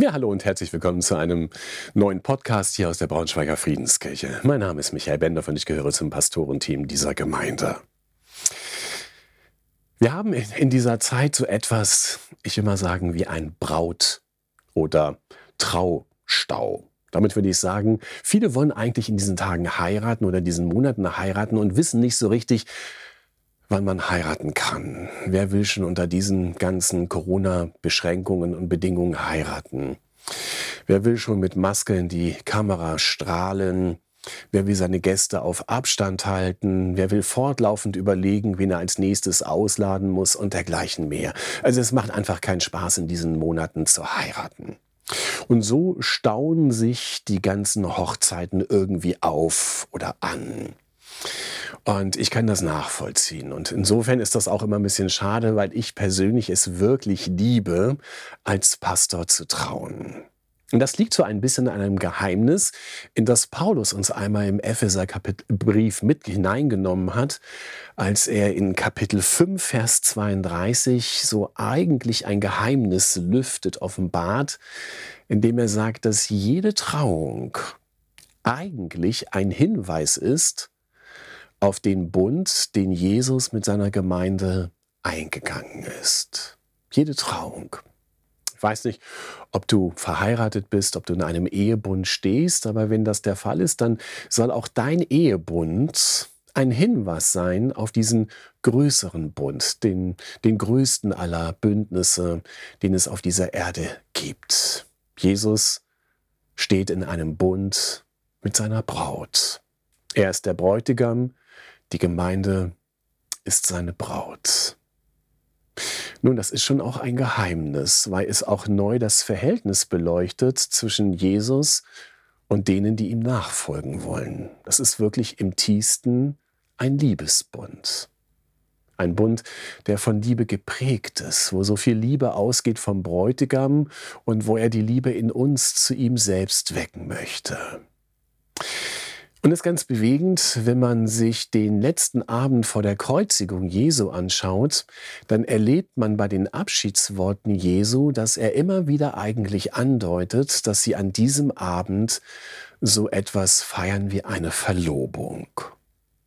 Ja, hallo und herzlich willkommen zu einem neuen Podcast hier aus der Braunschweiger Friedenskirche. Mein Name ist Michael Bender und ich gehöre zum Pastorenteam dieser Gemeinde. Wir haben in dieser Zeit so etwas, ich will mal sagen, wie ein Braut- oder Traustau. Damit würde ich sagen, viele wollen eigentlich in diesen Tagen heiraten oder in diesen Monaten heiraten und wissen nicht so richtig, wann man heiraten kann. Wer will schon unter diesen ganzen Corona-Beschränkungen und Bedingungen heiraten? Wer will schon mit Maske in die Kamera strahlen? Wer will seine Gäste auf Abstand halten? Wer will fortlaufend überlegen, wen er als nächstes ausladen muss und dergleichen mehr? Also es macht einfach keinen Spaß, in diesen Monaten zu heiraten. Und so stauen sich die ganzen Hochzeiten irgendwie auf oder an. Und ich kann das nachvollziehen. Und insofern ist das auch immer ein bisschen schade, weil ich persönlich es wirklich liebe, als Pastor zu trauen. Und das liegt so ein bisschen an einem Geheimnis, in das Paulus uns einmal im Epheser-Brief mit hineingenommen hat, als er in Kapitel 5, Vers 32 so eigentlich ein Geheimnis lüftet, offenbart, indem er sagt, dass jede Trauung eigentlich ein Hinweis ist auf den Bund, den Jesus mit seiner Gemeinde eingegangen ist. Jede Trauung. Ich weiß nicht, ob du verheiratet bist, ob du in einem Ehebund stehst, aber wenn das der Fall ist, dann soll auch dein Ehebund ein Hinweis sein auf diesen größeren Bund, den, den größten aller Bündnisse, den es auf dieser Erde gibt. Jesus steht in einem Bund mit seiner Braut. Er ist der Bräutigam, die Gemeinde ist seine Braut. Nun, das ist schon auch ein Geheimnis, weil es auch neu das Verhältnis beleuchtet zwischen Jesus und denen, die ihm nachfolgen wollen. Das ist wirklich im tiefsten ein Liebesbund. Ein Bund, der von Liebe geprägt ist, wo so viel Liebe ausgeht vom Bräutigam und wo er die Liebe in uns zu ihm selbst wecken möchte. Und es ist ganz bewegend, wenn man sich den letzten Abend vor der Kreuzigung Jesu anschaut, dann erlebt man bei den Abschiedsworten Jesu, dass er immer wieder eigentlich andeutet, dass sie an diesem Abend so etwas feiern wie eine Verlobung.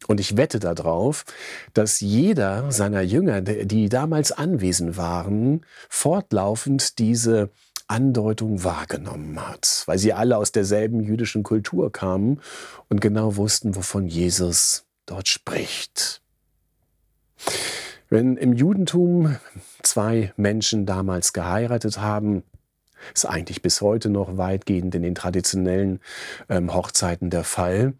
Und ich wette darauf, dass jeder seiner Jünger, die damals anwesend waren, fortlaufend diese Andeutung wahrgenommen hat, weil sie alle aus derselben jüdischen Kultur kamen und genau wussten, wovon Jesus dort spricht. Wenn im Judentum zwei Menschen damals geheiratet haben, ist eigentlich bis heute noch weitgehend in den traditionellen ähm, Hochzeiten der Fall,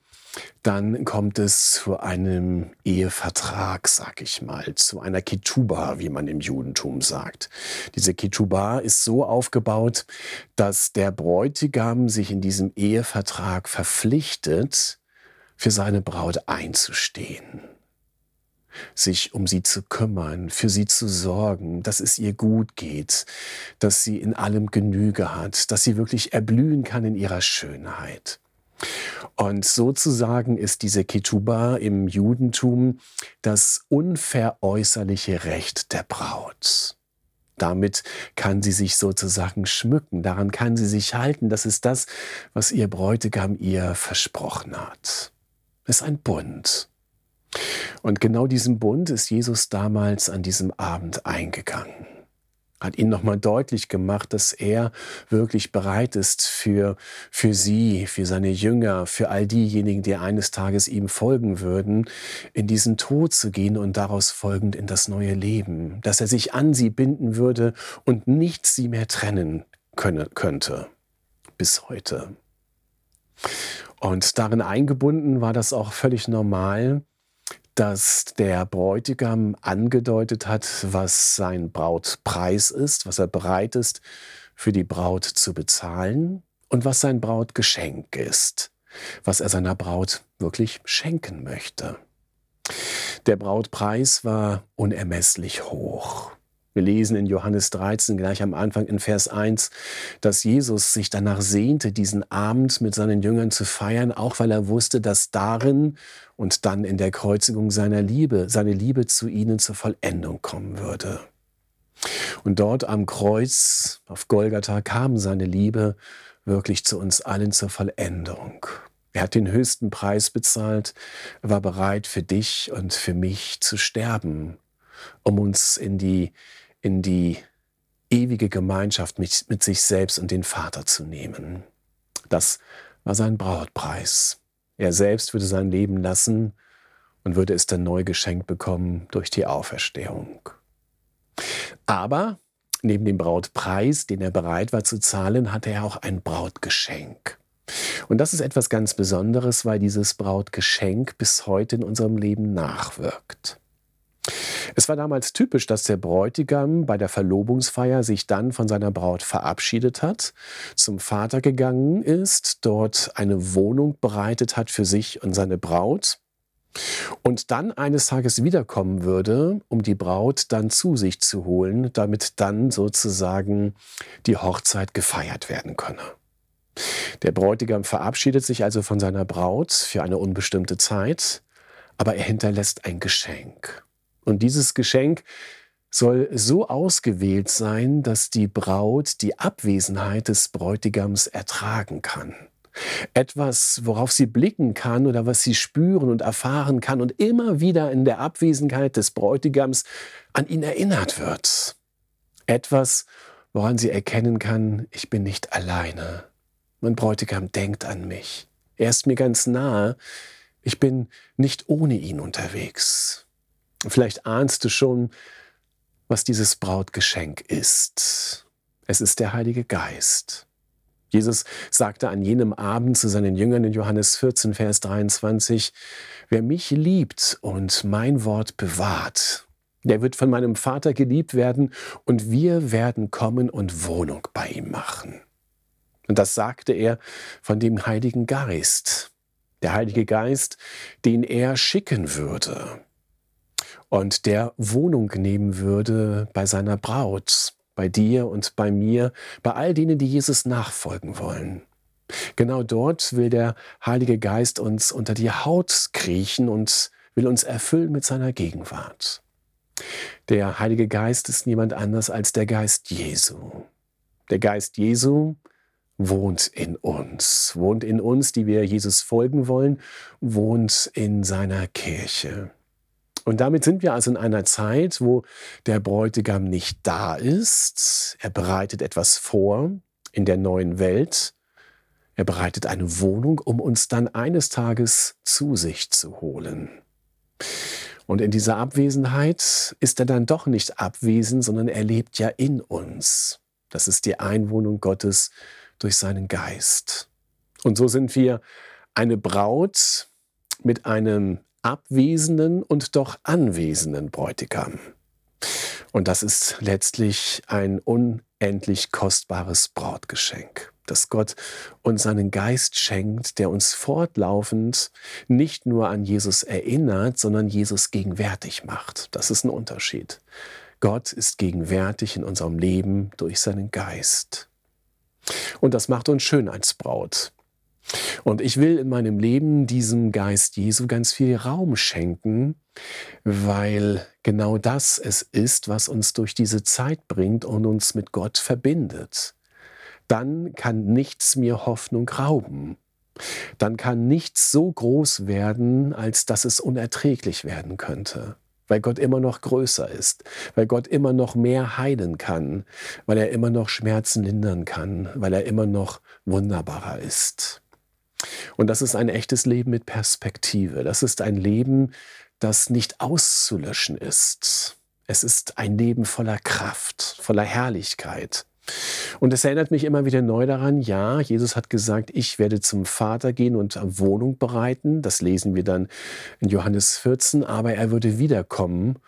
dann kommt es zu einem Ehevertrag, sag ich mal, zu einer Ketuba, wie man im Judentum sagt. Diese Ketuba ist so aufgebaut, dass der Bräutigam sich in diesem Ehevertrag verpflichtet, für seine Braut einzustehen sich um sie zu kümmern, für sie zu sorgen, dass es ihr gut geht, dass sie in allem Genüge hat, dass sie wirklich erblühen kann in ihrer Schönheit. Und sozusagen ist diese Ketuba im Judentum das unveräußerliche Recht der Braut. Damit kann sie sich sozusagen schmücken, daran kann sie sich halten. Das ist das, was ihr Bräutigam ihr versprochen hat. Es ist ein Bund. Und genau diesen Bund ist Jesus damals an diesem Abend eingegangen hat ihnen nochmal deutlich gemacht, dass er wirklich bereit ist für, für sie, für seine Jünger, für all diejenigen, die eines Tages ihm folgen würden, in diesen Tod zu gehen und daraus folgend in das neue Leben, dass er sich an sie binden würde und nichts sie mehr trennen könne, könnte. Bis heute. Und darin eingebunden war das auch völlig normal, dass der Bräutigam angedeutet hat, was sein Brautpreis ist, was er bereit ist, für die Braut zu bezahlen und was sein Brautgeschenk ist, was er seiner Braut wirklich schenken möchte. Der Brautpreis war unermesslich hoch. Wir lesen in Johannes 13 gleich am Anfang in Vers 1, dass Jesus sich danach sehnte, diesen Abend mit seinen Jüngern zu feiern, auch weil er wusste, dass darin und dann in der Kreuzigung seiner Liebe, seine Liebe zu ihnen zur Vollendung kommen würde. Und dort am Kreuz auf Golgatha kam seine Liebe wirklich zu uns allen zur Vollendung. Er hat den höchsten Preis bezahlt, war bereit für dich und für mich zu sterben, um uns in die, in die ewige Gemeinschaft mit, mit sich selbst und den Vater zu nehmen. Das war sein Brautpreis. Er selbst würde sein Leben lassen und würde es dann neu geschenkt bekommen durch die Auferstehung. Aber neben dem Brautpreis, den er bereit war zu zahlen, hatte er auch ein Brautgeschenk. Und das ist etwas ganz Besonderes, weil dieses Brautgeschenk bis heute in unserem Leben nachwirkt. Es war damals typisch, dass der Bräutigam bei der Verlobungsfeier sich dann von seiner Braut verabschiedet hat, zum Vater gegangen ist, dort eine Wohnung bereitet hat für sich und seine Braut und dann eines Tages wiederkommen würde, um die Braut dann zu sich zu holen, damit dann sozusagen die Hochzeit gefeiert werden könne. Der Bräutigam verabschiedet sich also von seiner Braut für eine unbestimmte Zeit, aber er hinterlässt ein Geschenk. Und dieses Geschenk soll so ausgewählt sein, dass die Braut die Abwesenheit des Bräutigams ertragen kann. Etwas, worauf sie blicken kann oder was sie spüren und erfahren kann und immer wieder in der Abwesenheit des Bräutigams an ihn erinnert wird. Etwas, woran sie erkennen kann, ich bin nicht alleine. Mein Bräutigam denkt an mich. Er ist mir ganz nahe. Ich bin nicht ohne ihn unterwegs. Vielleicht ahnst du schon, was dieses Brautgeschenk ist. Es ist der Heilige Geist. Jesus sagte an jenem Abend zu seinen Jüngern in Johannes 14, Vers 23, Wer mich liebt und mein Wort bewahrt, der wird von meinem Vater geliebt werden und wir werden kommen und Wohnung bei ihm machen. Und das sagte er von dem Heiligen Geist. Der Heilige Geist, den er schicken würde und der Wohnung nehmen würde bei seiner Braut, bei dir und bei mir, bei all denen, die Jesus nachfolgen wollen. Genau dort will der Heilige Geist uns unter die Haut kriechen und will uns erfüllen mit seiner Gegenwart. Der Heilige Geist ist niemand anders als der Geist Jesu. Der Geist Jesu wohnt in uns, wohnt in uns, die wir Jesus folgen wollen, wohnt in seiner Kirche. Und damit sind wir also in einer Zeit, wo der Bräutigam nicht da ist. Er bereitet etwas vor in der neuen Welt. Er bereitet eine Wohnung, um uns dann eines Tages zu sich zu holen. Und in dieser Abwesenheit ist er dann doch nicht abwesend, sondern er lebt ja in uns. Das ist die Einwohnung Gottes durch seinen Geist. Und so sind wir eine Braut mit einem abwesenden und doch anwesenden Bräutigam. Und das ist letztlich ein unendlich kostbares Brautgeschenk, das Gott uns seinen Geist schenkt, der uns fortlaufend nicht nur an Jesus erinnert, sondern Jesus gegenwärtig macht. Das ist ein Unterschied. Gott ist gegenwärtig in unserem Leben durch seinen Geist. Und das macht uns schön als Braut. Und ich will in meinem Leben diesem Geist Jesu ganz viel Raum schenken, weil genau das es ist, was uns durch diese Zeit bringt und uns mit Gott verbindet. Dann kann nichts mir Hoffnung rauben. Dann kann nichts so groß werden, als dass es unerträglich werden könnte weil Gott immer noch größer ist, weil Gott immer noch mehr heilen kann, weil er immer noch Schmerzen lindern kann, weil er immer noch wunderbarer ist. Und das ist ein echtes Leben mit Perspektive. Das ist ein Leben, das nicht auszulöschen ist. Es ist ein Leben voller Kraft, voller Herrlichkeit. Und es erinnert mich immer wieder neu daran, ja, Jesus hat gesagt, ich werde zum Vater gehen und Wohnung bereiten. Das lesen wir dann in Johannes 14, aber er würde wiederkommen,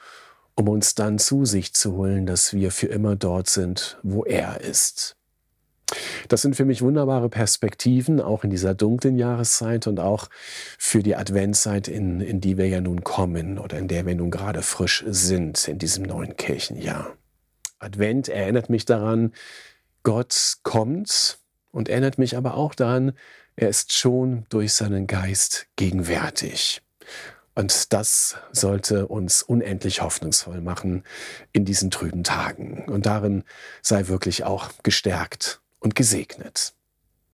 um uns dann zu sich zu holen, dass wir für immer dort sind, wo er ist. Das sind für mich wunderbare Perspektiven, auch in dieser dunklen Jahreszeit und auch für die Adventszeit, in, in die wir ja nun kommen oder in der wir nun gerade frisch sind in diesem neuen Kirchenjahr. Advent erinnert mich daran, Gott kommt und erinnert mich aber auch daran, er ist schon durch seinen Geist gegenwärtig. Und das sollte uns unendlich hoffnungsvoll machen in diesen trüben Tagen. Und darin sei wirklich auch gestärkt und gesegnet.